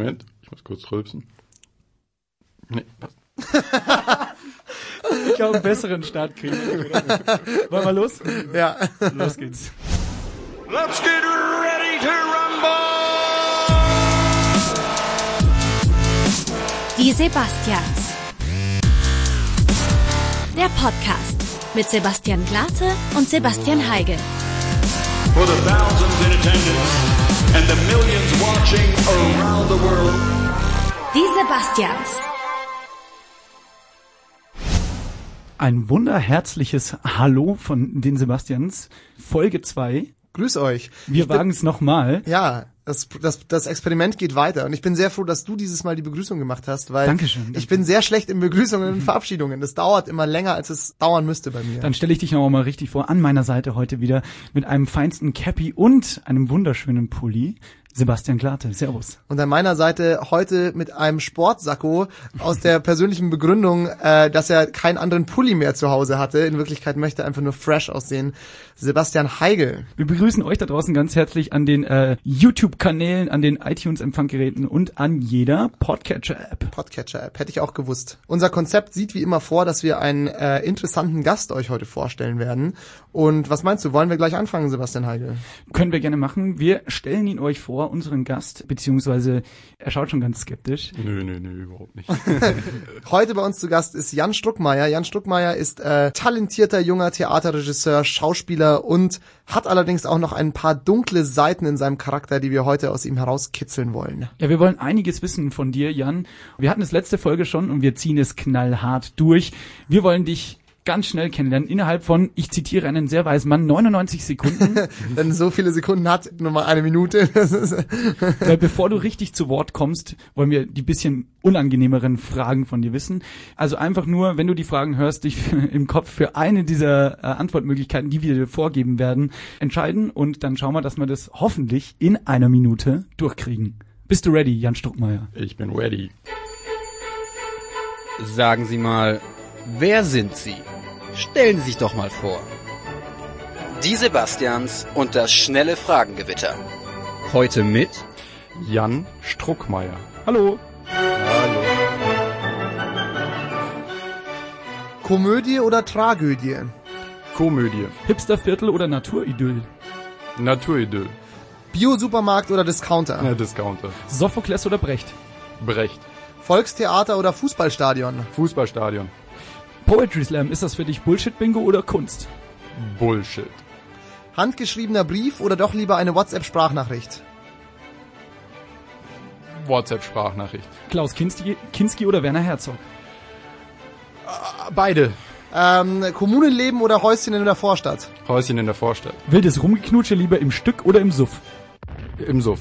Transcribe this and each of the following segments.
Moment, ich muss kurz rülpsen. Nee, passt. Ich glaube, einen besseren Start kriegen. Wollen wir los? Ja. Los geht's. Let's get ready to rumble! Die Sebastians. Der Podcast mit Sebastian Glate und Sebastian Heigel. For the thousands in attendance and the millions watching around the world. Die Sebastians. Ein wunderherzliches Hallo von den Sebastians. Folge 2. Grüß euch. Wir wagen es nochmal. Ja, das, das, das Experiment geht weiter und ich bin sehr froh, dass du dieses Mal die Begrüßung gemacht hast, weil Dankeschön, danke. ich bin sehr schlecht in Begrüßungen und Verabschiedungen. Das dauert immer länger, als es dauern müsste bei mir. Dann stelle ich dich noch mal richtig vor. An meiner Seite heute wieder mit einem feinsten Cappy und einem wunderschönen Pulli. Sebastian Glate. Servus. Und an meiner Seite heute mit einem Sportsacko aus der persönlichen Begründung, äh, dass er keinen anderen Pulli mehr zu Hause hatte. In Wirklichkeit möchte er einfach nur fresh aussehen. Sebastian Heigel. Wir begrüßen euch da draußen ganz herzlich an den äh, YouTube-Kanälen, an den iTunes-Empfanggeräten und an jeder Podcatcher-App. Podcatcher-App, hätte ich auch gewusst. Unser Konzept sieht wie immer vor, dass wir einen äh, interessanten Gast euch heute vorstellen werden. Und was meinst du, wollen wir gleich anfangen, Sebastian Heigel? Können wir gerne machen. Wir stellen ihn euch vor, unseren Gast, beziehungsweise er schaut schon ganz skeptisch. Nö, nö, nö, überhaupt nicht. Heute bei uns zu Gast ist Jan Struckmeier. Jan Struckmeier ist äh, talentierter junger Theaterregisseur, Schauspieler und hat allerdings auch noch ein paar dunkle Seiten in seinem Charakter, die wir heute aus ihm herauskitzeln wollen. Ja, wir wollen einiges wissen von dir, Jan. Wir hatten es letzte Folge schon und wir ziehen es knallhart durch. Wir wollen dich ganz schnell kennenlernen, innerhalb von, ich zitiere einen sehr weisen Mann, 99 Sekunden. Wenn so viele Sekunden hat, nur mal eine Minute. Weil bevor du richtig zu Wort kommst, wollen wir die bisschen unangenehmeren Fragen von dir wissen. Also einfach nur, wenn du die Fragen hörst, dich im Kopf für eine dieser äh, Antwortmöglichkeiten, die wir dir vorgeben werden, entscheiden und dann schauen wir, dass wir das hoffentlich in einer Minute durchkriegen. Bist du ready, Jan Struckmeier? Ich bin ready. Sagen Sie mal, wer sind Sie? Stellen Sie sich doch mal vor. Die Sebastians und das schnelle Fragengewitter. Heute mit Jan Struckmeier. Hallo. Komödie oder Tragödie? Komödie. Hipsterviertel oder Naturidyll? Naturidyll. Bio-Supermarkt oder Discounter? Ja, Discounter. Sophokles oder Brecht? Brecht. Volkstheater oder Fußballstadion? Fußballstadion. Poetry Slam, ist das für dich Bullshit-Bingo oder Kunst? Bullshit. Handgeschriebener Brief oder doch lieber eine WhatsApp-Sprachnachricht? WhatsApp-Sprachnachricht. Klaus Kinski, Kinski oder Werner Herzog? Beide. Ähm, Kommunenleben oder Häuschen in der Vorstadt? Häuschen in der Vorstadt. Wildes Rumgeknutsche lieber im Stück oder im Suff? Im Suff.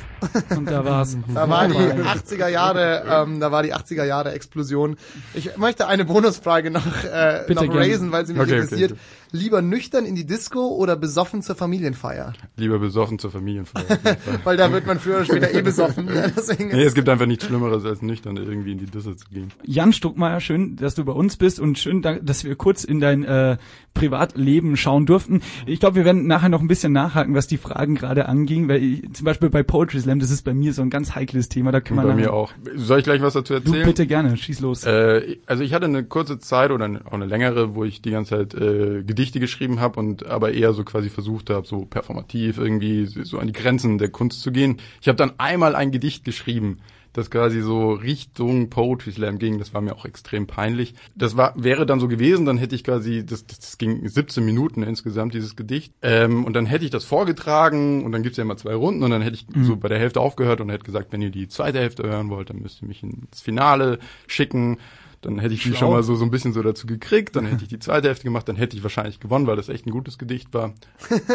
Und da war's. Da war die 80er Jahre, ähm, da war die 80er Jahre Explosion. Ich möchte eine Bonusfrage noch, äh, Bitte noch raisen, weil sie mich Okay, interessiert. okay. Lieber nüchtern in die Disco oder besoffen zur Familienfeier? Lieber besoffen zur Familienfeier. Weil da wird man früher oder später eh besoffen. Deswegen nee, es gibt einfach nichts Schlimmeres, als nüchtern irgendwie in die Disse zu gehen. Jan Stuckmeier, schön, dass du bei uns bist und schön, da- dass wir kurz in dein äh, Privatleben schauen durften. Ich glaube, wir werden nachher noch ein bisschen nachhaken, was die Fragen gerade anging, weil ich, zum Beispiel bei Poetry Slam, das ist bei mir so ein ganz heikles Thema. Da Und wir bei mir auch. Soll ich gleich was dazu Du erzählen? bitte gerne, schieß los. Äh, also ich hatte eine kurze Zeit oder auch eine längere, wo ich die ganze Zeit äh, Gedichte geschrieben habe und aber eher so quasi versucht habe, so performativ irgendwie so an die Grenzen der Kunst zu gehen. Ich habe dann einmal ein Gedicht geschrieben, das quasi so Richtung Poetry Slam ging. Das war mir auch extrem peinlich. Das war wäre dann so gewesen, dann hätte ich quasi das, das, ging 17 Minuten insgesamt dieses Gedicht ähm, und dann hätte ich das vorgetragen und dann gibt's ja immer zwei Runden und dann hätte ich so bei der Hälfte aufgehört und hätte gesagt, wenn ihr die zweite Hälfte hören wollt, dann müsst ihr mich ins Finale schicken. Dann hätte ich die schon mal so, so ein bisschen so dazu gekriegt, dann hätte ich die zweite Hälfte gemacht, dann hätte ich wahrscheinlich gewonnen, weil das echt ein gutes Gedicht war.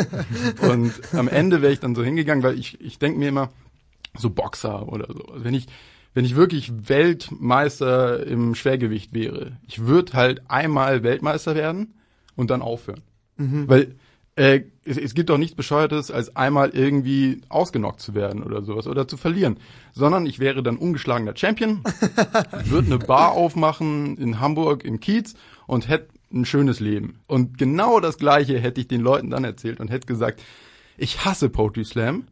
und am Ende wäre ich dann so hingegangen, weil ich, ich denke mir immer, so Boxer oder so. Also wenn ich, wenn ich wirklich Weltmeister im Schwergewicht wäre, ich würde halt einmal Weltmeister werden und dann aufhören. Weil äh, es, es gibt doch nichts Bescheuertes, als einmal irgendwie ausgenockt zu werden oder sowas oder zu verlieren. Sondern ich wäre dann ungeschlagener Champion, würde eine Bar aufmachen in Hamburg im Kiez und hätte ein schönes Leben. Und genau das gleiche hätte ich den Leuten dann erzählt und hätte gesagt, ich hasse Poetry Slam.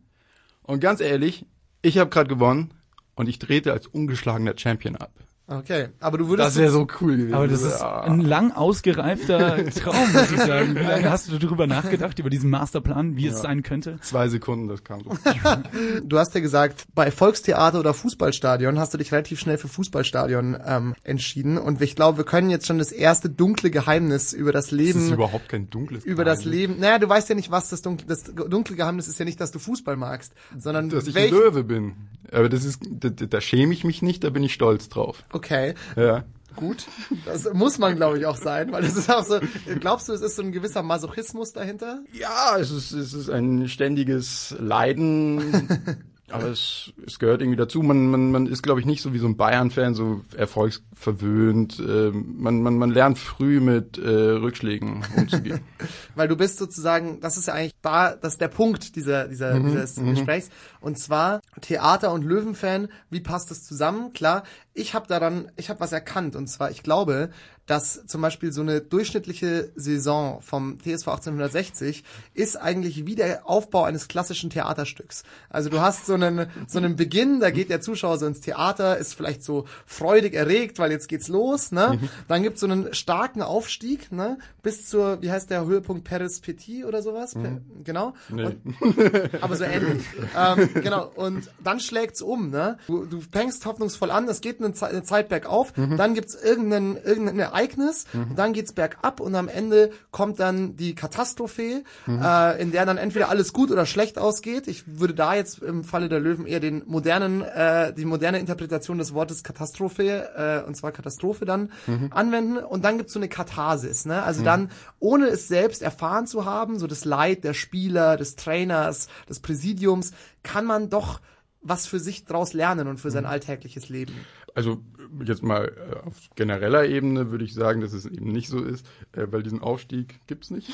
Und ganz ehrlich, ich habe gerade gewonnen und ich trete als ungeschlagener Champion ab. Okay, aber du würdest Das wäre so cool gewesen. Aber das ist Ja. ein lang ausgereifter Traum, muss ich sagen. Wie lange hast du darüber nachgedacht, über diesen Masterplan, wie es sein könnte? Zwei Sekunden, das kam so. Du hast ja gesagt, bei Volkstheater oder Fußballstadion hast du dich relativ schnell für Fußballstadion ähm, entschieden. Und ich glaube, wir können jetzt schon das erste dunkle Geheimnis über das Das Leben, ist überhaupt kein dunkles über das Geheimnis. Leben. Naja, du weißt ja nicht, was das dunkle, das dunkle Geheimnis ist ja nicht, dass du Fußball magst, sondern Dass ich welch, ein Löwe bin. Aber das ist, da da schäme ich mich nicht, da bin ich stolz drauf. Okay, Ja. gut. Das muss man, glaube ich, auch sein, weil das ist auch so. Glaubst du, es ist so ein gewisser Masochismus dahinter? Ja, es ist, es ist ein ständiges Leiden. Aber es, es gehört irgendwie dazu. Man, man, man ist, glaube ich, nicht so wie so ein Bayern-Fan, so erfolgsverwöhnt. Ähm, man, man, man lernt früh mit äh, Rückschlägen umzugehen. Weil du bist sozusagen, das ist ja eigentlich da, das ist der Punkt dieser, dieser, dieses Gesprächs. Und zwar Theater- und Löwenfan, wie passt das zusammen? Klar, ich habe daran, ich habe was erkannt. Und zwar, ich glaube, dass zum Beispiel so eine durchschnittliche Saison vom TSV 1860 ist eigentlich wie der Aufbau eines klassischen Theaterstücks. Also du hast so einen, so einen Beginn, da geht der Zuschauer so ins Theater, ist vielleicht so freudig erregt, weil jetzt geht's los, ne? Dann gibt's so einen starken Aufstieg, ne? Bis zur, wie heißt der Höhepunkt Paris Petit oder sowas? Per- Genau. Nee. Und, aber so ähnlich. ähm, genau. Und dann schlägt's um, ne? Du, du fängst hoffnungsvoll an, es geht eine, Ze eine Zeit bergauf, dann gibt's irgendein, irgendein Ereignis, dann geht's bergab und am Ende kommt dann die Katastrophe, äh, in der dann entweder alles gut oder schlecht ausgeht. Ich würde da jetzt im Falle der Löwen eher den modernen, äh, die moderne Interpretation des Wortes Katastrophe, äh, und zwar Katastrophe dann anwenden. Und dann gibt's so eine Katharsis, ne? Also dann, ohne es selbst erfahren zu haben, so das Leid der Spieler, des Trainers, des Präsidiums, kann man doch was für sich draus lernen und für sein alltägliches Leben. Also jetzt mal äh, auf genereller Ebene würde ich sagen, dass es eben nicht so ist, äh, weil diesen Aufstieg gibt's nicht.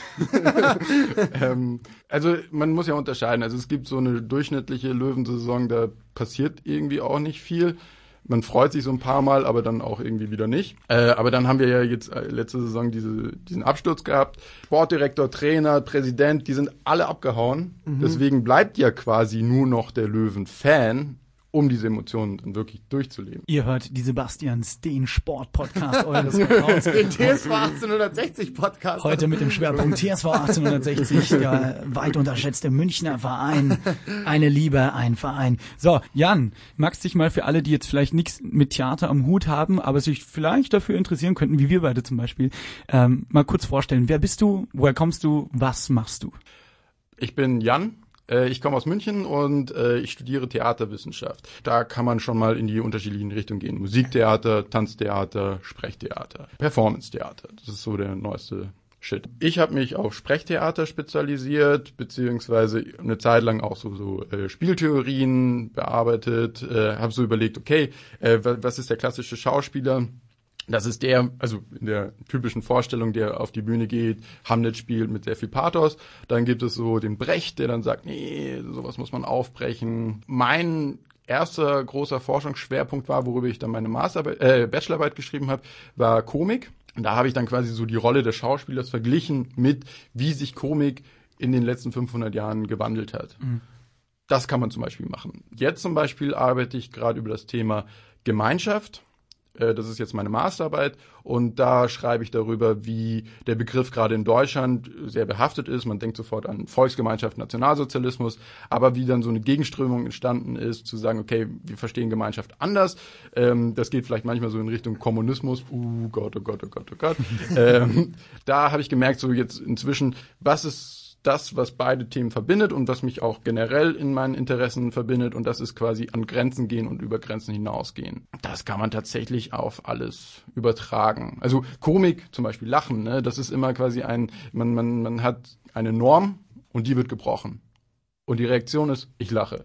ähm, also man muss ja unterscheiden. Also es gibt so eine durchschnittliche Löwensaison, da passiert irgendwie auch nicht viel. Man freut sich so ein paar Mal, aber dann auch irgendwie wieder nicht. Äh, aber dann haben wir ja jetzt äh, letzte Saison diese, diesen Absturz gehabt. Sportdirektor, Trainer, Präsident, die sind alle abgehauen. Deswegen bleibt ja quasi nur noch der Löwen-Fan, um diese Emotionen dann wirklich durchzuleben. Ihr hört die Sebastians, den Sportpodcast eures Vertrauens. Den TSV 1860 Podcast. Heute mit dem Schwerpunkt TSV 1860, der weit unterschätzte Münchner Verein. Eine Liebe, ein Verein. So, Jan, magst dich mal für alle, die jetzt vielleicht nichts mit Theater am Hut haben, aber sich vielleicht dafür interessieren könnten, wie wir beide zum Beispiel, ähm, mal kurz vorstellen. Wer bist du? Woher kommst du? Was machst du? Ich bin Jan. Äh, Ich komme aus München und äh, ich studiere Theaterwissenschaft. Da kann man schon mal in die unterschiedlichen Richtungen gehen. Musiktheater, Tanztheater, Sprechtheater, Performancetheater. Das ist so der neueste Shit. Ich habe mich auf Sprechtheater spezialisiert, beziehungsweise eine Zeit lang auch so, so äh, Spieltheorien bearbeitet, äh, habe so überlegt, okay, äh, wa- was ist der klassische Schauspieler? Das ist der, also in der typischen Vorstellung, der auf die Bühne geht, Hamlet spielt mit sehr viel Pathos. Dann gibt es so den Brecht, der dann sagt, nee, sowas muss man aufbrechen. Mein erster großer Forschungsschwerpunkt war, worüber ich dann meine Masterarbeit, äh, Bachelorarbeit geschrieben habe, war Komik. Und da habe ich dann quasi so die Rolle des Schauspielers verglichen mit, wie sich Komik in den letzten 500 Jahren gewandelt hat. Das kann man zum Beispiel machen. Jetzt zum Beispiel arbeite ich gerade über das Thema Gemeinschaft. Äh, Das ist jetzt meine Masterarbeit und da schreibe ich darüber, wie der Begriff gerade in Deutschland sehr behaftet ist. Man denkt sofort an Volksgemeinschaft, Nationalsozialismus, aber wie dann so eine Gegenströmung entstanden ist, zu sagen, okay, wir verstehen Gemeinschaft anders. Ähm, das geht vielleicht manchmal so in Richtung Kommunismus. Uh, Gott, oh Gott, oh Gott, oh Gott. ähm, da habe ich gemerkt, so jetzt inzwischen, was ist das, was beide Themen verbindet und was mich auch generell in meinen Interessen verbindet und das ist quasi an Grenzen gehen und über Grenzen hinausgehen. Das kann man tatsächlich auf alles übertragen. Also Komik, zum Beispiel Lachen, ne, das ist immer quasi ein, man, man, man hat eine Norm und die wird gebrochen. Und die Reaktion ist, ich lache.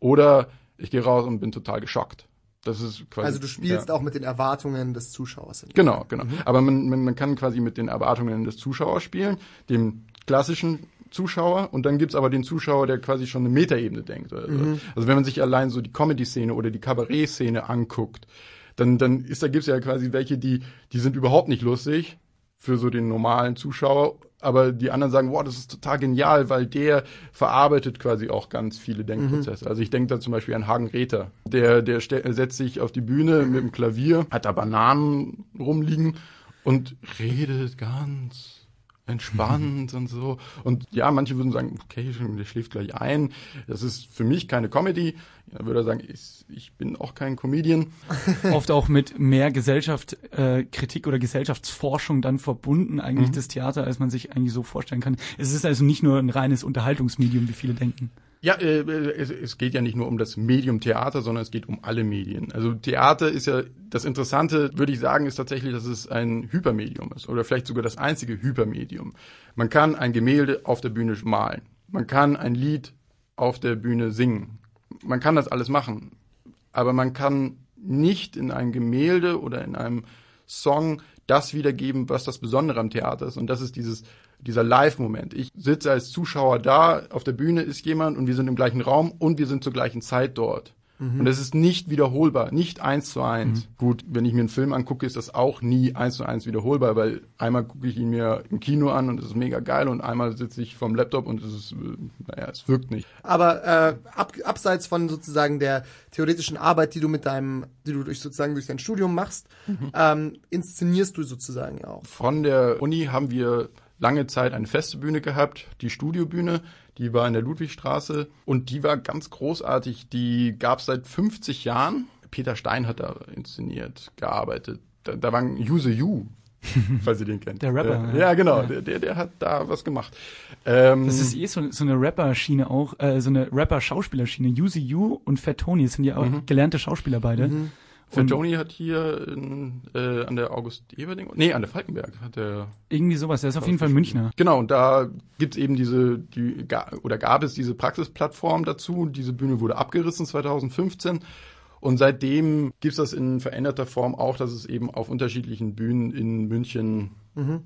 Oder ich gehe raus und bin total geschockt. Das ist quasi. Also du spielst ja. auch mit den Erwartungen des Zuschauers. Genau, genau. Aber man, man, man kann quasi mit den Erwartungen des Zuschauers spielen, dem klassischen Zuschauer, und dann gibt's aber den Zuschauer, der quasi schon eine Metaebene denkt. Oder so. Also wenn man sich allein so die Comedy-Szene oder die Kabarett-Szene anguckt, dann, dann ist da gibt's ja quasi welche, die, die sind überhaupt nicht lustig für so den normalen Zuschauer, aber die anderen sagen, wow, das ist total genial, weil der verarbeitet quasi auch ganz viele Denkprozesse. Also ich denke da zum Beispiel an Hagen Räther. Der, der setzt sich auf die Bühne mit dem Klavier, hat da Bananen rumliegen und redet ganz entspannt und so. Und ja, manche würden sagen, okay, der schläft gleich ein. Das ist für mich keine Comedy. Da würde er sagen, ich, ich bin auch kein Comedian. Oft auch mit mehr Gesellschaft, äh, Kritik oder Gesellschaftsforschung dann verbunden, eigentlich das Theater, als man sich eigentlich so vorstellen kann. Es ist also nicht nur ein reines Unterhaltungsmedium, wie viele denken. Ja, äh, es, es geht ja nicht nur um das Medium Theater, sondern es geht um alle Medien. Also Theater ist ja, das Interessante, würde ich sagen, ist tatsächlich, dass es ein Hypermedium ist oder vielleicht sogar das einzige Hypermedium. Man kann ein Gemälde auf der Bühne malen. Man kann ein Lied auf der Bühne singen. Man kann das alles machen. Aber man kann nicht in einem Gemälde oder in einem Song das wiedergeben, was das Besondere am Theater ist. Und das ist dieses, dieser Live-Moment. Ich sitze als Zuschauer da, auf der Bühne ist jemand und wir sind im gleichen Raum und wir sind zur gleichen Zeit dort. Und es ist nicht wiederholbar, nicht eins zu eins. Gut, wenn ich mir einen Film angucke, ist das auch nie eins zu eins wiederholbar, weil einmal gucke ich ihn mir im Kino an und es ist mega geil und einmal sitze ich vorm Laptop und es ist, naja, es wirkt nicht. Aber äh, ab, abseits von sozusagen der theoretischen Arbeit, die du mit deinem, die du durch sozusagen durch dein Studium machst, ähm, inszenierst du sozusagen ja auch. Von der Uni haben wir lange Zeit eine feste Bühne gehabt, die Studiobühne, die war in der Ludwigstraße und die war ganz großartig. Die gab es seit 50 Jahren. Peter Stein hat da inszeniert, gearbeitet. Da, da war ein Use You, falls ihr den kennt. Der Rapper, Äh, ja. ja, genau, der, der, der hat da was gemacht. Ähm, Das ist eh so, so eine Rapper-Schiene auch, äh, so eine Rapper-Schauspielerschiene. Yuzi Yu und Fat Tony sind ja auch gelernte Schauspieler beide. Für Tony hat hier in, äh, an der August Eberding, nee, an der Falkenberg hat er irgendwie sowas, der ist auf jeden Fall Münchner. Genau, und da gibt's eben diese, die, oder gab es diese Praxisplattform dazu. Diese Bühne wurde abgerissen 2015. Und seitdem gibt's das in veränderter Form auch, dass es eben auf unterschiedlichen Bühnen in München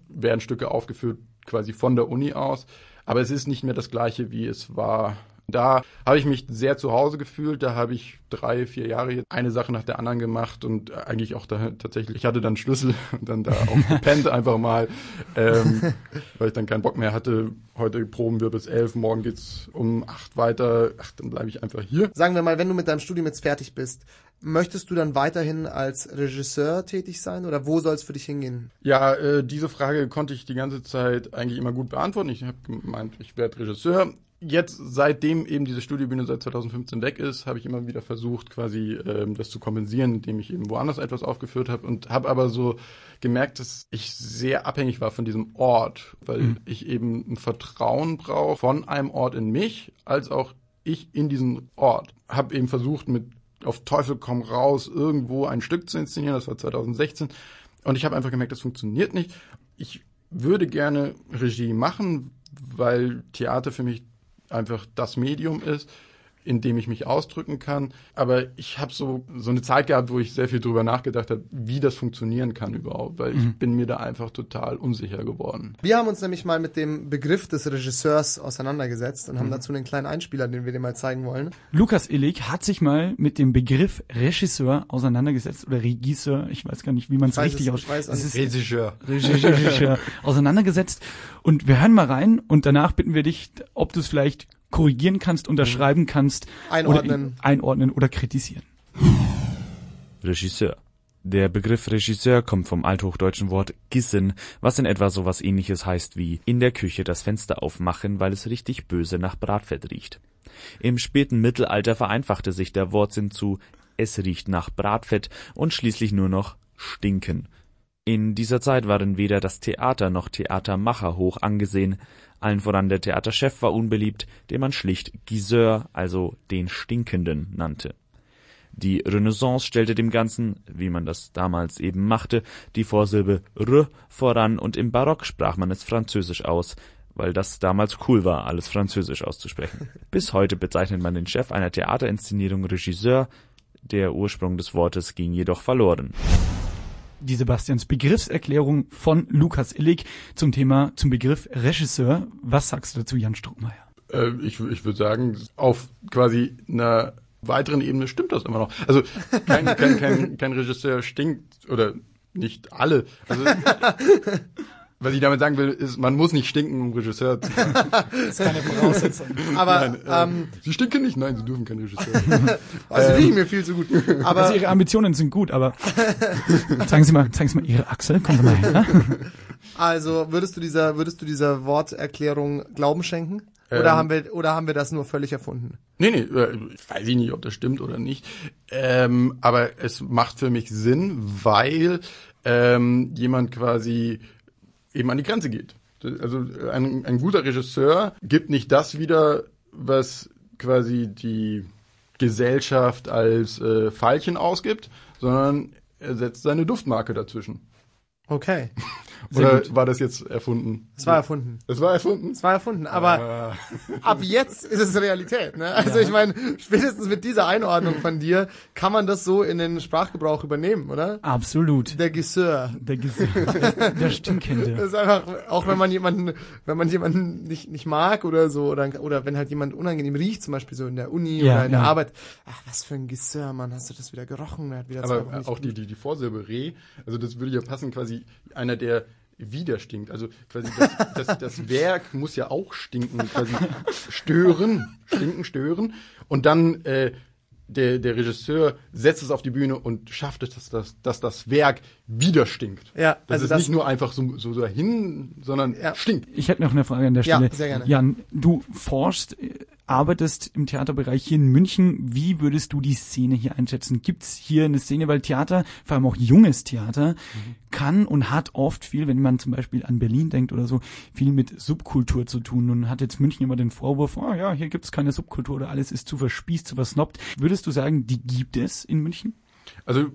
werden Stücke aufgeführt, quasi von der Uni aus. Aber es ist nicht mehr das gleiche, wie es war. Da habe ich mich sehr zu Hause gefühlt. Da habe ich drei, vier Jahre eine Sache nach der anderen gemacht und eigentlich auch da tatsächlich, ich hatte dann Schlüssel und dann da auch gepennt einfach mal, ähm, weil ich dann keinen Bock mehr hatte. Heute proben wir bis elf, morgen geht's um acht weiter. Ach, dann bleibe ich einfach hier. Sagen wir mal, wenn du mit deinem Studium jetzt fertig bist, möchtest du dann weiterhin als Regisseur tätig sein oder wo soll es für dich hingehen? Ja, äh, diese Frage konnte ich die ganze Zeit eigentlich immer gut beantworten. Ich habe gemeint, ich werde Regisseur. Jetzt, seitdem eben diese Studiobühne seit 2015 weg ist, habe ich immer wieder versucht, quasi ähm, das zu kompensieren, indem ich eben woanders etwas aufgeführt habe und habe aber so gemerkt, dass ich sehr abhängig war von diesem Ort, weil ich eben ein Vertrauen brauche von einem Ort in mich, als auch ich in diesen Ort. Habe eben versucht, mit auf Teufel komm raus irgendwo ein Stück zu inszenieren, das war 2016 und ich habe einfach gemerkt, das funktioniert nicht. Ich würde gerne Regie machen, weil Theater für mich einfach das Medium ist, in dem ich mich ausdrücken kann. Aber ich habe so, so eine Zeit gehabt, wo ich sehr viel drüber nachgedacht habe, wie das funktionieren kann überhaupt, weil ich bin mir da einfach total unsicher geworden. Wir haben uns nämlich mal mit dem Begriff des Regisseurs auseinandergesetzt und haben dazu einen kleinen Einspieler, den wir dir mal zeigen wollen. Lukas Illig hat sich mal mit dem Begriff Regisseur auseinandergesetzt oder Regisseur, ich weiß gar nicht, wie man es richtig es- aus. ich weiß Es es ist Regisseur. Regisseur auseinandergesetzt und wir hören mal rein und danach bitten wir dich, ob du es vielleicht korrigieren kannst, unterschreiben kannst, Einordnen. oder einordnen oder kritisieren. Regisseur. Der Begriff Regisseur kommt vom althochdeutschen Wort gissen, was in etwa sowas ähnliches heißt wie in der Küche das Fenster aufmachen, weil es richtig böse nach Bratfett riecht. Im späten Mittelalter vereinfachte sich der Wortsinn zu es riecht nach Bratfett und schließlich nur noch stinken. In dieser Zeit waren weder das Theater noch Theatermacher hoch angesehen, allen voran der Theaterchef war unbeliebt, den man schlicht Giseur, also den Stinkenden, nannte. Die Renaissance stellte dem Ganzen, wie man das damals eben machte, die Vorsilbe r voran und im Barock sprach man es französisch aus, weil das damals cool war, alles französisch auszusprechen. Bis heute bezeichnet man den Chef einer Theaterinszenierung Regisseur, der Ursprung des Wortes ging jedoch verloren. Die Sebastians Begriffserklärung von Lukas Illig zum Thema, zum Begriff Regisseur. Was sagst du dazu, Jan Struckmeier? Äh, ich ich würde sagen, auf quasi einer weiteren Ebene stimmt das immer noch. Also kein, kein, kein, kein Regisseur stinkt oder nicht alle. Also, Was ich damit sagen will, ist, man muss nicht stinken, um Regisseur zu sein. Das ist keine Voraussetzung. Aber Nein, äh, ähm, Sie stinken nicht? Nein, Sie dürfen kein Regisseur sein. also riechen mir viel zu gut. Aber Also ihre Ambitionen sind gut, aber zeigen Sie mal, zeigen Sie mal Ihre Achsel, kommen Sie mal her. Also würdest du dieser, würdest du dieser Worterklärung Glauben schenken? Oder Ähm. haben wir, oder haben wir das nur völlig erfunden? Nee, nee, äh, ich weiß ich nicht, ob das stimmt oder nicht. Ähm, aber es macht für mich Sinn, weil ähm, jemand quasi eben an die Grenze geht. Also ein, ein guter Regisseur gibt nicht das wieder, was quasi die Gesellschaft als äh, Pfeilchen ausgibt, sondern er setzt seine Duftmarke dazwischen. Okay. Oder war das jetzt erfunden? Es war erfunden. Es war erfunden? Es war erfunden, aber ab jetzt ist es Realität. Ne? Also ich meine, spätestens mit dieser Einordnung von dir kann man das so in den Sprachgebrauch übernehmen, oder? Absolut. Der Gisseur. Der, Ges- der Stinkende. Das ist einfach, auch wenn man jemanden, wenn man jemanden nicht, nicht mag oder so, oder, oder wenn halt jemand unangenehm riecht, zum Beispiel so in der Uni Ja, oder in der ja. Arbeit. Ach, was für ein Gisseur, Mann, hast du das wieder gerochen? Der hat wieder Aber auch die, die, die Vorsilbe Reh, also das würde ja passen, quasi einer, der wieder stinkt. Also quasi das, das, das Werk muss ja auch stinken, quasi stören, stinken, stören. Und dann äh, der, der Regisseur setzt es auf die Bühne und schafft es, dass das, dass das Werk wieder stinkt. Ja, das also ist das- nicht nur einfach so, so dahin, sondern Ja. stinkt. Ich hätte noch eine Frage an der Ja, Stelle. sehr gerne. Jan, du forschst, äh, arbeitest im Theaterbereich hier in München. Wie würdest du die Szene hier einschätzen? Gibt's hier eine Szene, weil Theater, vor allem auch junges Theater, kann und hat oft viel, wenn man zum Beispiel an Berlin denkt oder so, viel mit Subkultur zu tun und hat jetzt München immer den Vorwurf, oh ja, hier gibt's keine Subkultur oder alles ist zu verspießt, zu versnobbt. Würdest du sagen, die gibt es in München? Also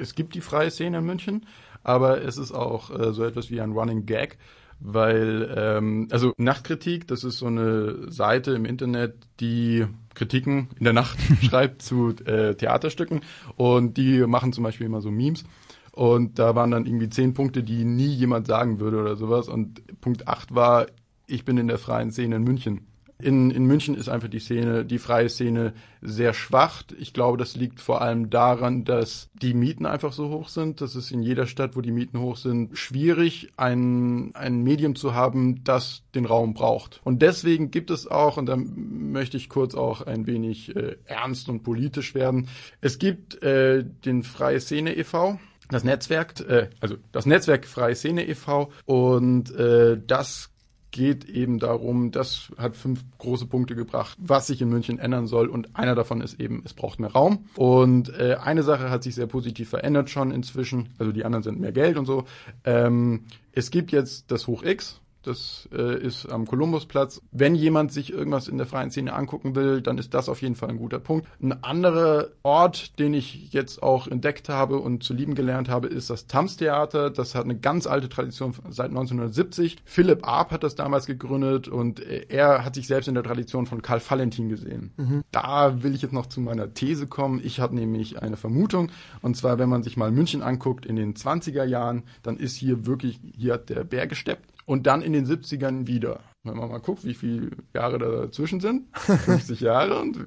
es gibt die freie Szene in München, aber es ist auch äh, so etwas wie ein Running Gag, weil ähm, also Nachtkritik, das ist so eine Seite im Internet, die Kritiken in der Nacht schreibt zu äh, Theaterstücken und die machen zum Beispiel immer so Memes. Und da waren dann irgendwie zehn Punkte, die nie jemand sagen würde oder sowas. Und Punkt acht war, ich bin in der freien Szene in München. In, in München ist einfach die Szene, die freie Szene sehr schwach. Ich glaube, das liegt vor allem daran, dass die Mieten einfach so hoch sind. Das ist in jeder Stadt, wo die Mieten hoch sind, schwierig, ein, ein Medium zu haben, das den Raum braucht. Und deswegen gibt es auch, und da möchte ich kurz auch ein wenig äh, ernst und politisch werden, es gibt äh, den Freie Szene e.V., das Netzwerk, äh, also das Netzwerk Freie Szene e.V. und äh, das geht eben darum, das hat fünf große Punkte gebracht, was sich in München ändern soll. Und einer davon ist eben, es braucht mehr Raum. Und äh, eine Sache hat sich sehr positiv verändert schon inzwischen. Also die anderen sind mehr Geld und so. Ähm, es gibt jetzt das Hoch X. Das äh, ist am Kolumbusplatz. Wenn jemand sich irgendwas in der freien Szene angucken will, dann ist das auf jeden Fall ein guter Punkt. Ein anderer Ort, den ich jetzt auch entdeckt habe und zu lieben gelernt habe, ist das Tams-Theater. Das hat eine ganz alte Tradition seit 1970. Philipp Arp hat das damals gegründet und äh, er hat sich selbst in der Tradition von Karl Valentin gesehen. Da will ich jetzt noch zu meiner These kommen. Ich habe nämlich eine Vermutung. Und zwar, wenn man sich mal München anguckt in den 20er Jahren, dann ist hier wirklich, hier hat der Bär gesteppt. Und dann in den 70ern wieder. Wenn man mal guckt, wie viele Jahre dazwischen sind, 50 Jahre und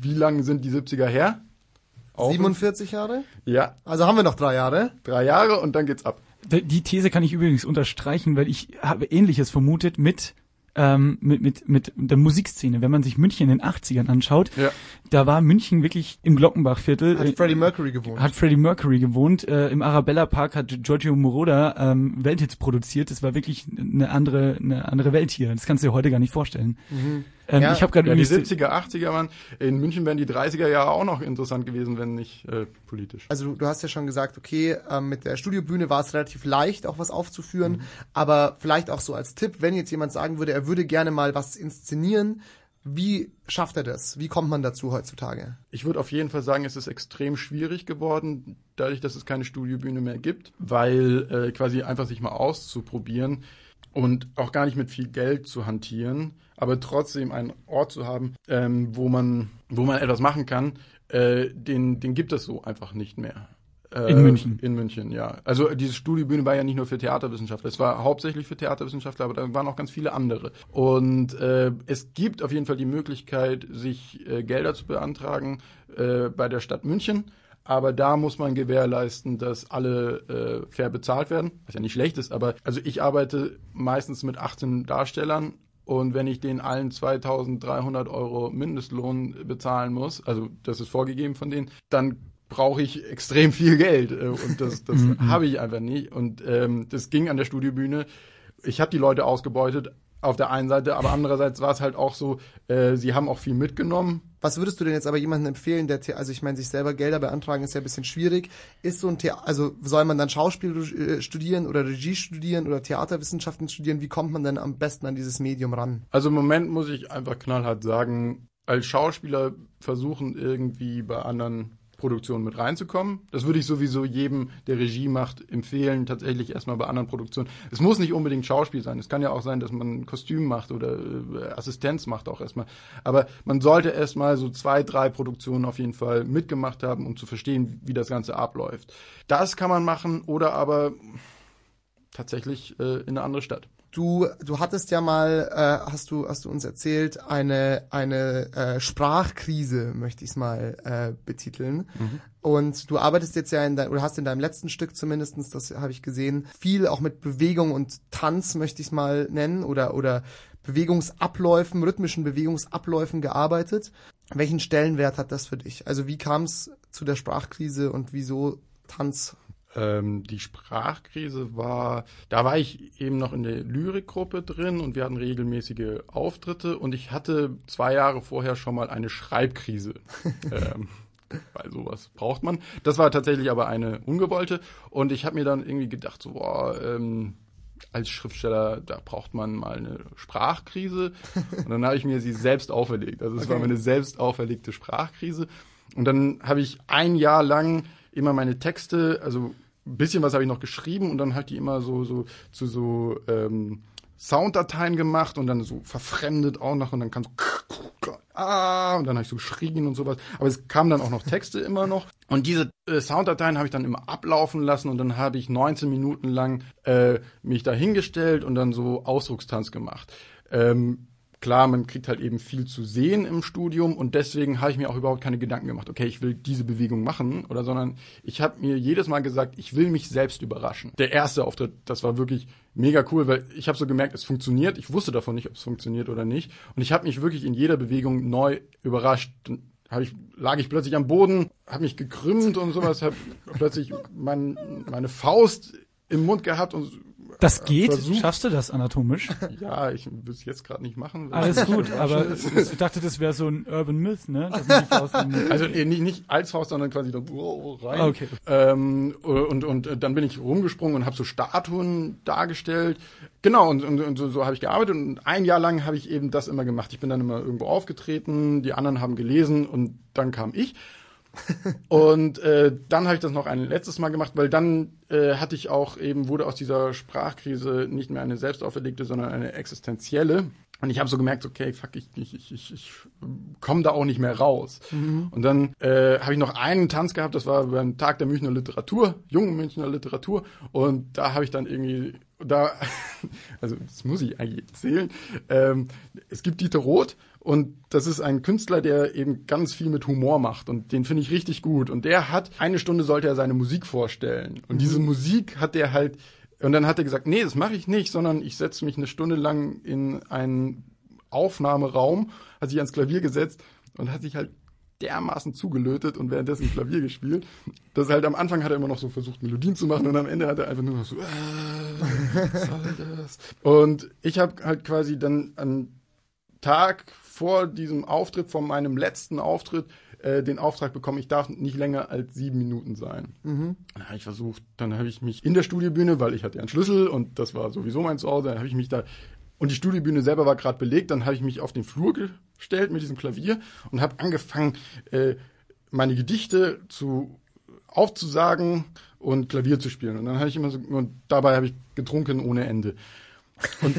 wie lange sind die 70er her? Auch 47 Jahre? Ja, Also haben wir noch drei Jahre. drei Jahre und dann geht's ab. Die These kann ich übrigens unterstreichen, weil ich habe Ähnliches vermutet mit ähm, mit, mit, mit der Musikszene. Wenn man sich München in den 80ern anschaut, Ja. da war München wirklich im Glockenbachviertel. Hat äh, Freddie Mercury gewohnt. hat Freddie Mercury gewohnt. Äh, Im Arabella Park hat Giorgio Moroder ähm, Welthits produziert. Das war wirklich eine andere, eine andere Welt hier. Das kannst du dir heute gar nicht vorstellen. Ähm, Ja, ich habe gerade Ja, die übrigens 70er, 80er waren, in München wären die 30er Jahre auch noch interessant gewesen, wenn nicht äh, politisch. Also du, du hast ja schon gesagt, okay, ähm, mit der Studiobühne war es relativ leicht, auch was aufzuführen, Mhm. aber vielleicht auch so als Tipp, wenn jetzt jemand sagen würde, er würde gerne mal was inszenieren, wie schafft er das? Wie kommt man dazu heutzutage? Ich würde auf jeden Fall sagen, es ist extrem schwierig geworden, dadurch, dass es keine Studiobühne mehr gibt, weil äh, quasi einfach sich mal auszuprobieren und auch gar nicht mit viel Geld zu hantieren, aber trotzdem einen Ort zu haben, ähm, wo man wo man etwas machen kann, äh, den den gibt es so einfach nicht mehr. Äh, In München. In München, ja. Also diese Studiobühne war ja nicht nur für Theaterwissenschaftler, es war hauptsächlich für Theaterwissenschaftler, aber da waren auch ganz viele andere. Und äh, es gibt auf jeden Fall die Möglichkeit, sich äh, Gelder zu beantragen äh, bei der Stadt München. Aber da muss man gewährleisten, dass alle äh, fair bezahlt werden, was ja nicht schlecht ist, aber also ich arbeite meistens mit 18 Darstellern und wenn ich denen allen 2300 Euro Mindestlohn bezahlen muss, also das ist vorgegeben von denen, dann brauche ich extrem viel Geld äh, und das, das habe ich einfach nicht. Und ähm, das ging an der Studiobühne. Ich habe die Leute ausgebeutet auf der einen Seite, aber andererseits war es halt auch so, äh, sie haben auch viel mitgenommen. Was würdest du denn jetzt aber jemandem empfehlen, der, The- also ich meine, sich selber Gelder beantragen ist ja ein bisschen schwierig. Ist so ein Theater, also soll man dann Schauspiel äh, studieren oder Regie studieren oder Theaterwissenschaften studieren? Wie kommt man denn am besten an dieses Medium ran? Also im Moment muss ich einfach knallhart sagen, als Schauspieler versuchen irgendwie bei anderen Produktionen mit reinzukommen. Das würde ich sowieso jedem, der Regie macht, empfehlen, tatsächlich erstmal bei anderen Produktionen. Es muss nicht unbedingt Schauspiel sein. Es kann ja auch sein, dass man Kostüm macht oder äh, Assistenz macht auch erstmal. Aber man sollte erstmal so zwei, drei Produktionen auf jeden Fall mitgemacht haben, um zu verstehen, wie das Ganze abläuft. Das kann man machen oder aber tatsächlich äh, in eine andere Stadt. Du, du hattest ja mal, äh, hast du, hast du uns erzählt, eine eine äh, Sprachkrise, möchte ich es mal äh, betiteln. Und du arbeitest jetzt ja in dein, oder hast in deinem letzten Stück zumindestens, das habe ich gesehen, viel auch mit Bewegung und Tanz, möchte ich es mal nennen, oder oder Bewegungsabläufen, rhythmischen Bewegungsabläufen gearbeitet. Welchen Stellenwert hat das für dich? Also wie kam es zu der Sprachkrise und wieso Tanz? Ähm, die Sprachkrise war, da war ich eben noch in der Lyrikgruppe drin und wir hatten regelmäßige Auftritte und ich hatte zwei Jahre vorher schon mal eine Schreibkrise. ähm, weil sowas braucht man. Das war tatsächlich aber eine ungewollte und ich habe mir dann irgendwie gedacht, so, boah, ähm, als Schriftsteller, da braucht man mal eine Sprachkrise. Und dann habe ich mir sie selbst auferlegt. Also es war meine selbst auferlegte Sprachkrise. Und dann habe ich ein Jahr lang immer meine Texte, also ein bisschen was habe ich noch geschrieben und dann halt die immer so, so zu so ähm, Sounddateien gemacht und dann so verfremdet auch noch und dann kann so ah und dann habe ich so geschrien und sowas. Aber es kamen dann auch noch Texte immer noch und diese äh, Sounddateien habe ich dann immer ablaufen lassen und dann habe ich 19 Minuten lang äh, mich da hingestellt und dann so Ausdruckstanz gemacht. Ähm, klar, man kriegt halt eben viel zu sehen im Studium und deswegen habe ich mir auch überhaupt keine Gedanken gemacht, okay, ich will diese Bewegung machen oder sondern ich habe mir jedes Mal gesagt, ich will mich selbst überraschen. Der erste Auftritt, das war wirklich mega cool, weil ich habe so gemerkt, es funktioniert. Ich wusste davon nicht, ob es funktioniert oder nicht und ich habe mich wirklich in jeder Bewegung neu überrascht. Ich, lag ich plötzlich am Boden, habe mich gekrümmt und sowas, habe plötzlich mein, meine Faust im Mund gehabt und Das geht? Versuch. Schaffst du das anatomisch? ja, ich will es jetzt gerade nicht machen. Alles gut, aber ich dachte, das wäre so ein Urban Myth, ne? Also äh, nicht, nicht als Faust, sondern quasi da oh, rein. Ah, okay. Ähm, und, und äh, dann bin ich rumgesprungen und habe so Statuen dargestellt. Genau, und, und, und so, so habe ich gearbeitet und ein Jahr lang habe ich eben das immer gemacht. Ich bin dann immer irgendwo aufgetreten, die anderen haben gelesen und dann kam ich. Und äh, dann habe ich das noch ein letztes Mal gemacht, weil dann äh, hatte ich auch eben, wurde aus dieser Sprachkrise nicht mehr eine selbst auferlegte, sondern eine existenzielle. Und ich habe so gemerkt, okay, fuck, ich, ich, ich, ich, komme da auch nicht mehr raus. Und dann äh, habe ich noch einen Tanz gehabt, das war beim Tag der Münchner Literatur, jungen Münchner Literatur. Und da habe ich dann irgendwie, da, also das muss ich eigentlich erzählen, ähm, es gibt Dieter Roth und das ist ein Künstler, der eben ganz viel mit Humor macht und den finde ich richtig gut. Und der hat, eine Stunde sollte er seine Musik vorstellen. Und diese Musik hat er halt, und dann hat er gesagt, nee, das mache ich nicht, sondern ich setze mich eine Stunde lang in einen Aufnahmeraum, hat sich ans Klavier gesetzt und hat sich halt dermaßen zugelötet und währenddessen Klavier gespielt. Das halt am Anfang hat er immer noch so versucht, Melodien zu machen und am Ende hat er einfach nur noch so, äh, was soll das? Und ich habe halt quasi dann an Tag vor diesem Auftritt, vor meinem letzten Auftritt, äh, den Auftrag bekommen, ich darf nicht länger als sieben Minuten sein. Dann habe ich versucht, dann habe ich mich in der Studiobühne, weil ich hatte ja einen Schlüssel und das war sowieso mein Zuhause, dann habe ich mich da und die Studiobühne selber war gerade belegt, dann habe ich mich auf den Flur gestellt mit diesem Klavier und habe angefangen, äh, meine Gedichte zu aufzusagen und Klavier zu spielen. Und dann habe ich immer so, und dabei habe ich getrunken ohne Ende.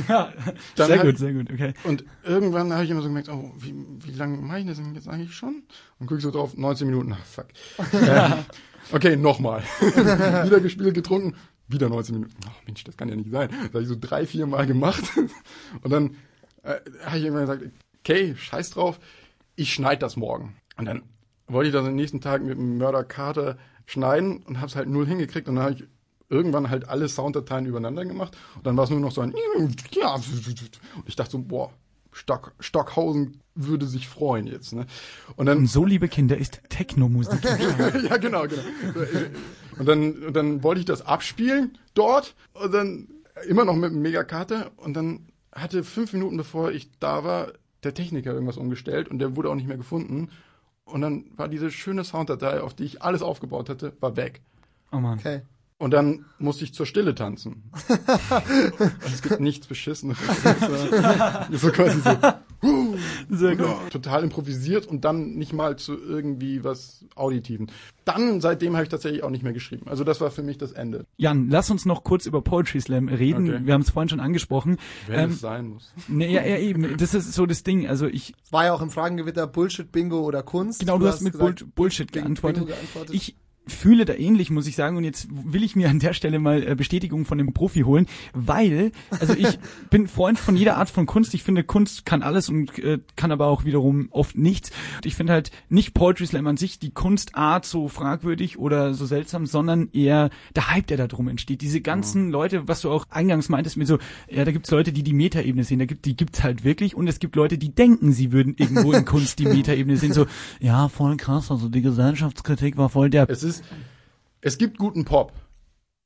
Ja, Dann sehr halt- gut, sehr gut, okay. Und irgendwann habe ich immer so gemerkt, oh, wie, wie lange mache ich das denn jetzt eigentlich schon? Und gucke ich so drauf, 19 Minuten, ah, fuck. ähm, okay, nochmal. wieder gespielt, getrunken, wieder 19 Minuten. Oh Mensch, das kann ja nicht sein. Das habe ich so drei, vier Mal gemacht. Und dann äh, habe ich irgendwann gesagt, okay, scheiß drauf, ich schneide das morgen. Und dann wollte ich das am nächsten Tag mit dem Mörder Carter schneiden und habe es halt null hingekriegt und dann habe ich irgendwann halt alle Sounddateien übereinander gemacht und dann war es nur noch so ein und ich dachte so, boah, Stock, Stockhausen würde sich freuen jetzt, ne? Und dann Und so, liebe Kinder, ist Techno-Musik. ja, genau, genau. Und dann, und dann wollte ich das abspielen dort und dann immer noch mit dem Megakater und dann hatte fünf Minuten bevor ich da war, der Techniker irgendwas umgestellt und der wurde auch nicht mehr gefunden. Und dann war diese schöne Sounddatei, auf die ich alles aufgebaut hatte, war weg. Oh Mann. Okay. Und dann musste ich zur Stille tanzen. Es gibt nichts Beschisseneres. so quasi so. huh, Sehr gut. total improvisiert und dann nicht mal zu irgendwie was Auditiven. Dann, seitdem habe ich tatsächlich auch nicht mehr geschrieben. Also das war für mich das Ende. Jan, lass uns noch kurz über Poetry Slam reden. Okay. Wir haben es vorhin schon angesprochen. Wenn Ähm, es sein muss. ne, ja, ja, eben. Das ist so das Ding. Also ich, War ja auch im Fragengewitter Bullshit, Bingo oder Kunst. genau, du, hast mit gesagt, Bull Bullshit geantwortet. Bingo geantwortet. Ich fühle da ähnlich, muss ich sagen. Und jetzt will ich mir an der Stelle mal äh, Bestätigung von dem Profi holen, weil, also ich bin Freund von jeder Art von Kunst. Ich finde, Kunst kann alles und äh, kann aber auch wiederum oft nichts. Und ich finde halt nicht Poetry Slam an sich, die Kunstart so fragwürdig oder so seltsam, sondern eher der Hype, der da drum entsteht. Diese ganzen Leute, was du auch eingangs meintest, mit so, ja, da gibt's Leute, die die Metaebene sehen, da gibt, die gibt's halt wirklich und es gibt Leute, die denken, sie würden irgendwo in Kunst die Metaebene sehen, so, ja, voll krass, also die Gesellschaftskritik war voll der ist, es gibt guten Pop.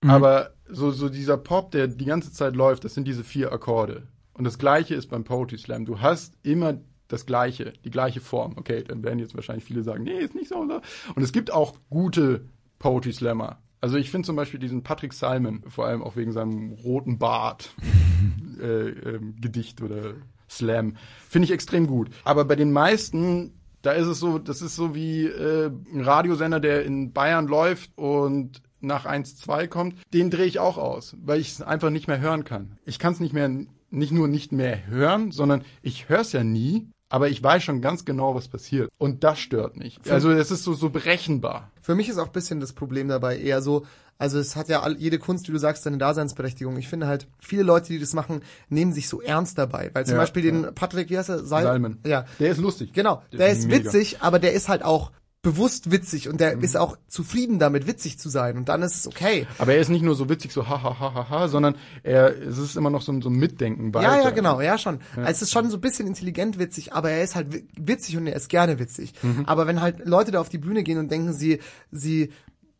Mhm. Aber so, so dieser Pop, der die ganze Zeit läuft, das sind diese vier Akkorde. Und das Gleiche ist beim Poetry Slam. Du hast immer das Gleiche, die gleiche Form. Okay, dann werden jetzt wahrscheinlich viele sagen, nee, ist nicht so. so. Und es gibt auch gute Poetry Slammer. Also ich finde zum Beispiel diesen Patrick Salmon, vor allem auch wegen seinem roten Bart, äh, ähm, Gedicht oder Slam, finde ich extrem gut. Aber bei den meisten, da ist es so, das ist so wie äh, ein Radiosender, der in Bayern läuft und nach 1-2 kommt, den drehe ich auch aus, weil ich es einfach nicht mehr hören kann. Ich kann es nicht mehr, nicht nur nicht mehr hören, sondern ich höre es ja nie, aber ich weiß schon ganz genau, was passiert. Und das stört mich. Also es ist so, so berechenbar. Für mich ist auch ein bisschen das Problem dabei eher so, also es hat ja all, jede Kunst, wie du sagst, seine Daseinsberechtigung. Ich finde halt, viele Leute, die das machen, nehmen sich so ernst dabei. Weil zum Ja, Beispiel den Patrick, wie heißt er? Sal Salmon. Ja. Der ist lustig. Genau, der, Der ist mega. witzig, aber der ist halt auch bewusst witzig und Mhm. der ist auch zufrieden damit, witzig zu sein. Und dann ist es okay. Aber er ist nicht nur so witzig, so ha ha ha ha ha, sondern er, es ist immer noch so ein, so ein Mitdenken weiter. Ja, ja, genau, ja schon. Also es ist schon so ein bisschen intelligent witzig, aber er ist halt wi- witzig und er ist gerne witzig. Mhm. Aber wenn halt Leute da auf die Bühne gehen und denken, sie, sie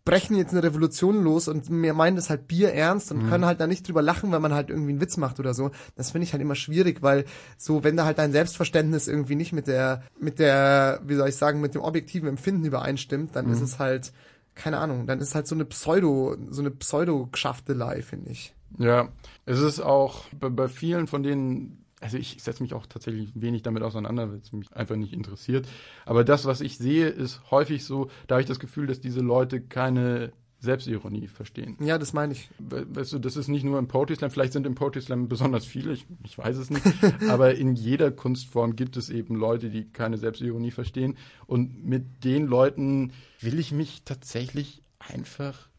brechen jetzt eine Revolution los und mir meinen das halt Bier ernst und Mhm. können halt da nicht drüber lachen, wenn man halt irgendwie einen Witz macht oder so. Das finde ich halt immer schwierig, weil so, wenn da halt dein Selbstverständnis irgendwie nicht mit der, mit der, wie soll ich sagen, mit dem objektiven Empfinden übereinstimmt, dann Mhm. ist es halt, keine Ahnung, dann ist halt so eine Pseudo, so eine Pseudo-Geschaftelei, finde ich. Ja, es ist auch bei, bei vielen von denen, also ich setze mich auch tatsächlich wenig damit auseinander, weil es mich einfach nicht interessiert. Aber das, was ich sehe, ist häufig so, da habe ich das Gefühl, dass diese Leute keine Selbstironie verstehen. Ja, das meine ich. We- Weißt du, das ist nicht nur im Poetry Slam, vielleicht sind im Poetry Slam besonders viele, ich, ich weiß es nicht, aber in jeder Kunstform gibt es eben Leute, die keine Selbstironie verstehen und mit den Leuten will ich mich tatsächlich einfach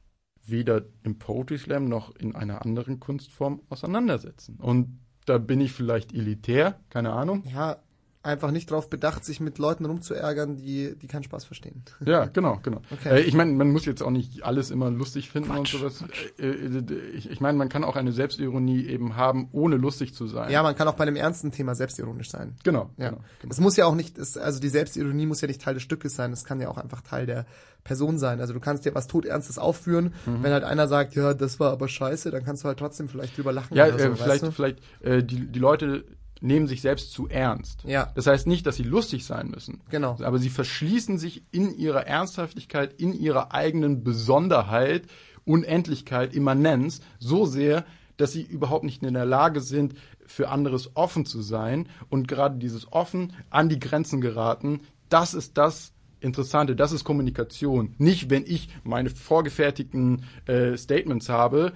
weder im Poetry Slam noch in einer anderen Kunstform auseinandersetzen. Und da bin ich vielleicht elitär, keine Ahnung. ja, einfach nicht darauf bedacht, sich mit Leuten rumzuärgern, die, die keinen Spaß verstehen. Ja, genau, genau. Okay. Äh, ich meine, man muss jetzt auch nicht alles immer lustig finden und sowas. Äh, äh, ich ich meine, man kann auch eine Selbstironie eben haben, ohne lustig zu sein. Ja, man kann auch bei einem ernsten Thema selbstironisch sein. Genau. Ja. genau, genau. Es muss ja auch nicht, es, also die Selbstironie muss ja nicht Teil des Stückes sein, es kann ja auch einfach Teil der Person sein. Also du kannst dir was todernstes aufführen, Mhm. wenn halt einer sagt, ja, das war aber scheiße, dann kannst du halt trotzdem vielleicht drüber lachen Ja, oder so, äh, weißt vielleicht, du? vielleicht äh, die, die Leute nehmen sich selbst zu ernst. Ja. Das heißt nicht, dass sie lustig sein müssen. Genau. Aber sie verschließen sich in ihrer Ernsthaftigkeit, in ihrer eigenen Besonderheit, Unendlichkeit, Immanenz so sehr, dass sie überhaupt nicht in der Lage sind, für anderes offen zu sein. Und gerade dieses Offen an die Grenzen geraten, das ist das Interessante, das ist Kommunikation. Nicht, wenn ich meine vorgefertigten äh, Statements habe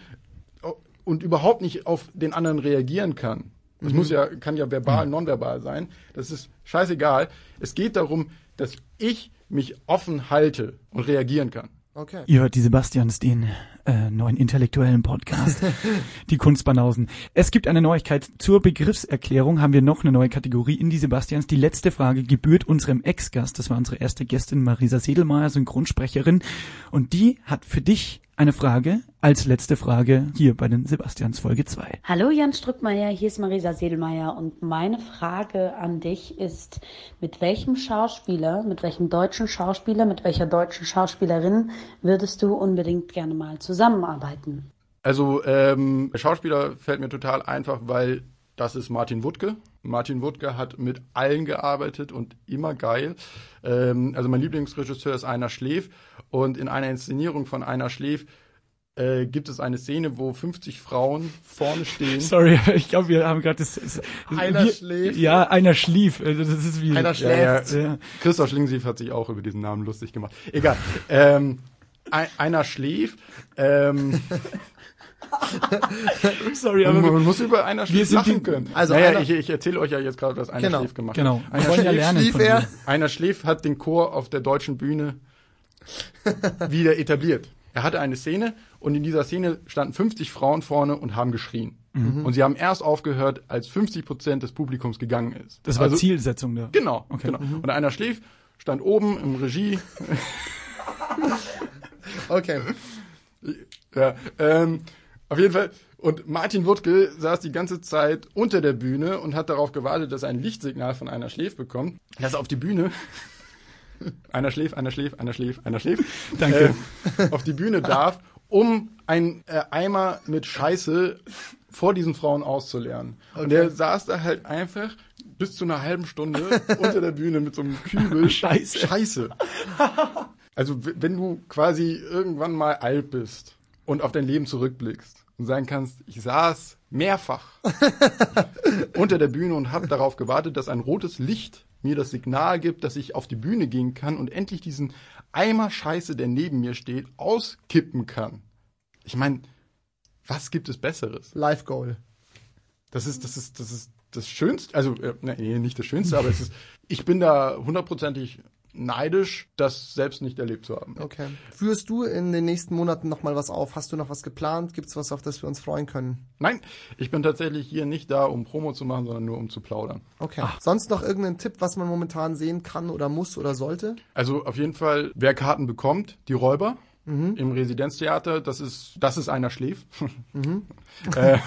und überhaupt nicht auf den anderen reagieren kann. Das muss ja, kann ja verbal, nonverbal sein. Das ist scheißegal. Es geht darum, dass ich mich offen halte und reagieren kann. Okay. Ihr hört die Sebastians, den äh, neuen intellektuellen Podcast, die Kunstbanausen. Es gibt eine Neuigkeit. Zur Begriffserklärung haben wir noch eine neue Kategorie in die Sebastians. Die letzte Frage gebührt unserem Ex-Gast. Das war unsere erste Gästin, Marisa Sedelmeier, Synchronsprecherin. Und die hat für dich eine Frage als letzte Frage hier bei den Sebastians Folge 2. Hallo Jan Strückmeier, hier ist Marisa Sedelmeier und meine Frage an dich ist, mit welchem Schauspieler, mit welchem deutschen Schauspieler, mit welcher deutschen Schauspielerin würdest du unbedingt gerne mal zusammenarbeiten? Also ähm, der Schauspieler fällt mir total einfach, weil das ist Martin Wuttke. Martin Wuttke hat mit allen gearbeitet und immer geil. Ähm, also mein Lieblingsregisseur ist Einer Schläf und in einer Inszenierung von Einer Schläf äh, gibt es eine Szene, wo 50 Frauen vorne stehen. Sorry, ich glaube, wir haben gerade das, das. Einer wir, schläft. Ja, einer schlief. Also Das ist wie. Einer schläft. Ja, ja. Christoph Schlingensief hat sich auch über diesen Namen lustig gemacht. Egal. ähm, ein, einer schläft. Ähm, Sorry, aber man muss über einer schläft sind lachen die- können. Also naja, einer- ich, ich erzähle euch ja jetzt gerade, was einer Genau. schläft gemacht genau. hat. Wir Einer wollen ja lernen schlief er. Einer schläft hat den Chor auf der deutschen Bühne wieder etabliert. Er hatte eine Szene und in dieser Szene standen 50 Frauen vorne und haben geschrien. Mhm. Und sie haben erst aufgehört, als 50 Prozent des Publikums gegangen ist. Das war Also- Zielsetzung da. Genau, Okay. genau. Und einer schläft, stand oben im Regie. Okay. ja, ähm, auf jeden Fall. Und Martin Wuttke saß die ganze Zeit unter der Bühne und hat darauf gewartet, dass er ein Lichtsignal von einer schläft bekommt. Dass er auf die Bühne. Einer schläft, einer schläft, einer schläft, einer schläft. Danke. Äh, auf die Bühne darf, um ein äh, Eimer mit Scheiße vor diesen Frauen auszuleeren. Und der saß da halt einfach bis zu einer halben Stunde unter der Bühne mit so einem Kübel Scheiße. Scheiße. Also wenn du quasi irgendwann mal alt bist und auf dein Leben zurückblickst und sagen kannst, ich saß mehrfach unter der Bühne und habe darauf gewartet, dass ein rotes Licht mir das Signal gibt, dass ich auf die Bühne gehen kann und endlich diesen Eimer Scheiße, der neben mir steht, auskippen kann. Ich meine, was gibt es Besseres? Live Goal. Das ist, das ist, das ist das Schönste, also, äh, nee, nicht das Schönste, aber es ist, ich bin da hundertprozentig neidisch, das selbst nicht erlebt zu haben. Okay. Führst du in den nächsten Monaten noch mal was auf? Hast du noch was geplant? Gibt's was, auf das wir uns freuen können? Nein, ich bin tatsächlich hier nicht da, um Promo zu machen, sondern nur um zu plaudern. Okay. Sonst noch irgendeinen Tipp, was man momentan sehen kann oder muss oder sollte? Also auf jeden Fall, wer Karten bekommt, die Räuber im Residenztheater, das ist, das ist einer schläft. äh,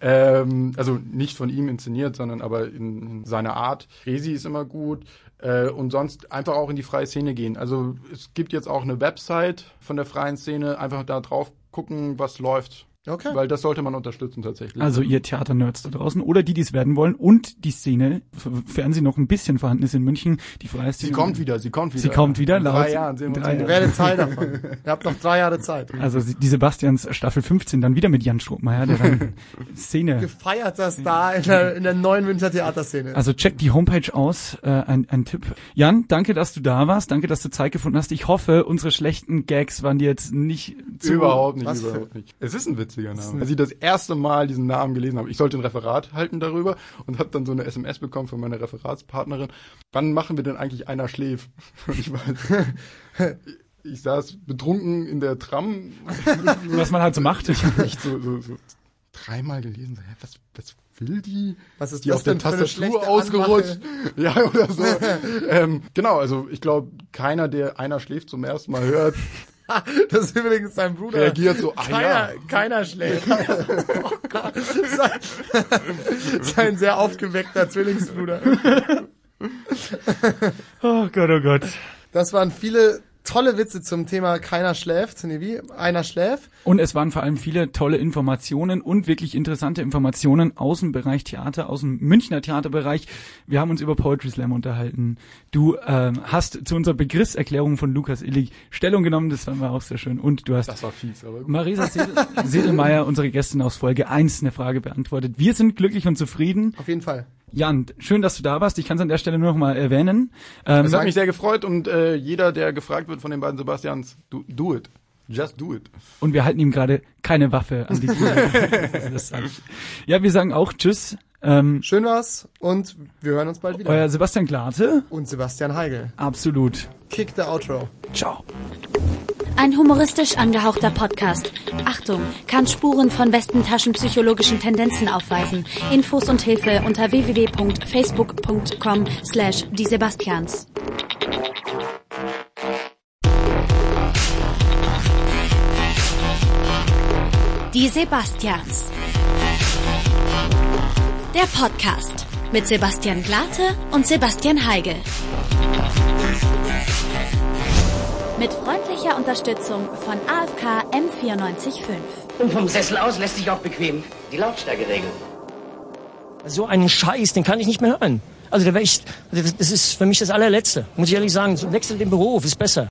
ähm, also nicht von ihm inszeniert, sondern aber in, in seiner Art. Resi ist immer gut. Äh, und sonst einfach auch in die freie Szene gehen. Also es gibt jetzt auch eine Website von der freien Szene, einfach da drauf gucken, was läuft. Okay. Weil das sollte man unterstützen tatsächlich. Also ihr Theaternerds da draußen oder die, die es werden wollen und die Szene, sofern sie noch ein bisschen vorhanden ist in München, die freie Szene. sie kommt wieder, sie kommt wieder. Sie kommt wieder, In laut- drei Jahren sehen wir uns drei wieder. Ihr werdet Teil davon. Ihr habt noch drei Jahre Zeit. Also die Sebastians Staffel 15 dann wieder mit Jan Strohmeier, der dann Szene. Gefeierter Star in der, in der neuen Münchner Theaterszene. Also check die Homepage aus, äh, ein, ein Tipp. Jan, danke, dass du da warst, danke, dass du Zeit gefunden hast. Ich hoffe, unsere schlechten Gags waren dir jetzt nicht zu... Überhaupt nicht, Was für- überhaupt nicht. Es ist ein witziger Name. Als ich das erste Mal diesen Namen gelesen habe, ich sollte ein Referat halten darüber und habe dann so eine SMS bekommen von meiner Referatspartnerin. Wann machen wir denn eigentlich einer schläft? Und ich weiß, ich saß betrunken in der Tram, Was man halt so macht. echt so, so, so dreimal gelesen. So, hä, was, was will die? Was ist die das auf der Tastatur ausgerutscht? Ja, oder so. ähm, genau, also ich glaube, keiner, der einer schläft zum ersten Mal hört, Das ist übrigens sein Bruder. reagiert so, ah Keiner, ja. keiner schläft. oh Gott. Sein, sein sehr aufgeweckter Zwillingsbruder. Oh Gott, oh Gott. Das waren viele tolle Witze zum Thema keiner schläft. Nee, wie? Einer schläft. Und es waren vor allem viele tolle Informationen und wirklich interessante Informationen aus dem Bereich Theater, aus dem Münchner Theaterbereich. Wir haben uns über Poetry Slam unterhalten. Du ähm, hast zu unserer Begriffserklärung von Lukas Illig Stellung genommen, das fanden wir auch sehr schön. Und du hast Das war fies, aber gut. Marisa Sedel Sedelmeier, unsere Gästin aus Folge 1, eine Frage beantwortet. Wir sind glücklich und zufrieden. Auf jeden Fall. Jan, schön, dass du da warst. Ich kann es an der Stelle nur noch mal erwähnen. Ähm, Es hat mich sehr gefreut und äh, jeder, der gefragt wird von den beiden Sebastians, do, do it. Just do it. und wir halten ihm gerade keine Waffe an die ja, wir sagen auch Tschüss. Ähm, Schön war's und wir hören uns bald wieder. euer Sebastian Glate. Und Sebastian Heigel. Absolut. Kick the Outro. Ciao. Ein humoristisch angehauchter Podcast. Achtung, kann Spuren von westentaschenpsychologischen Tendenzen aufweisen. Infos und Hilfe unter www.facebook.com slash die Sebastians. Die Sebastians. Der Podcast mit Sebastian Glate und Sebastian Heigel. Mit freundlicher Unterstützung von AFK M945. Und vom Sessel aus lässt sich auch bequem die Lautstärke regeln. So einen Scheiß, den kann ich nicht mehr hören. Also da wäre ich, das ist für mich das allerletzte. Muss ich ehrlich sagen, wechsel den Beruf, ist besser.